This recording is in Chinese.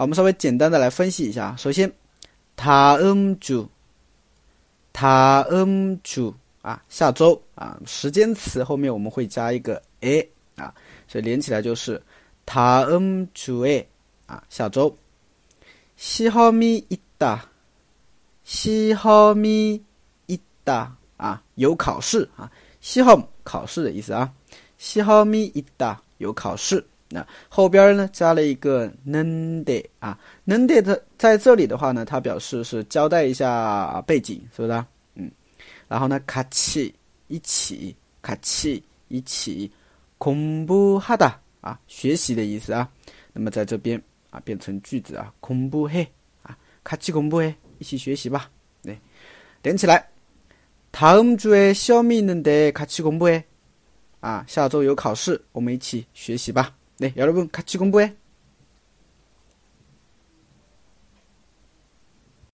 好，我们稍微简单的来分析一下。首先，다음 주， 다음 주， 啊，下周啊，时间词后面我们会加一个 a 啊，所以连起来就是다음주 에， 啊，下周。시험이있 다， 시험이있 다， 啊，有考试啊，시험考试的意思啊，시험이있 다， 有考试。 那后边呢加了一个 nende 啊，nende 的在这里的话呢，它表示是交代一下背景，是不是？嗯，然后呢，같이一起，같이一起，공부하다啊，学习的意思啊。那么在这边啊，变成句子啊，공부해啊，같이공부 해， 一起学习吧。对，连起来，다음주에시험이있는데같이공부 해， 啊，下周有考试，我们一起学习吧。 네, 여러분 같이 공부해.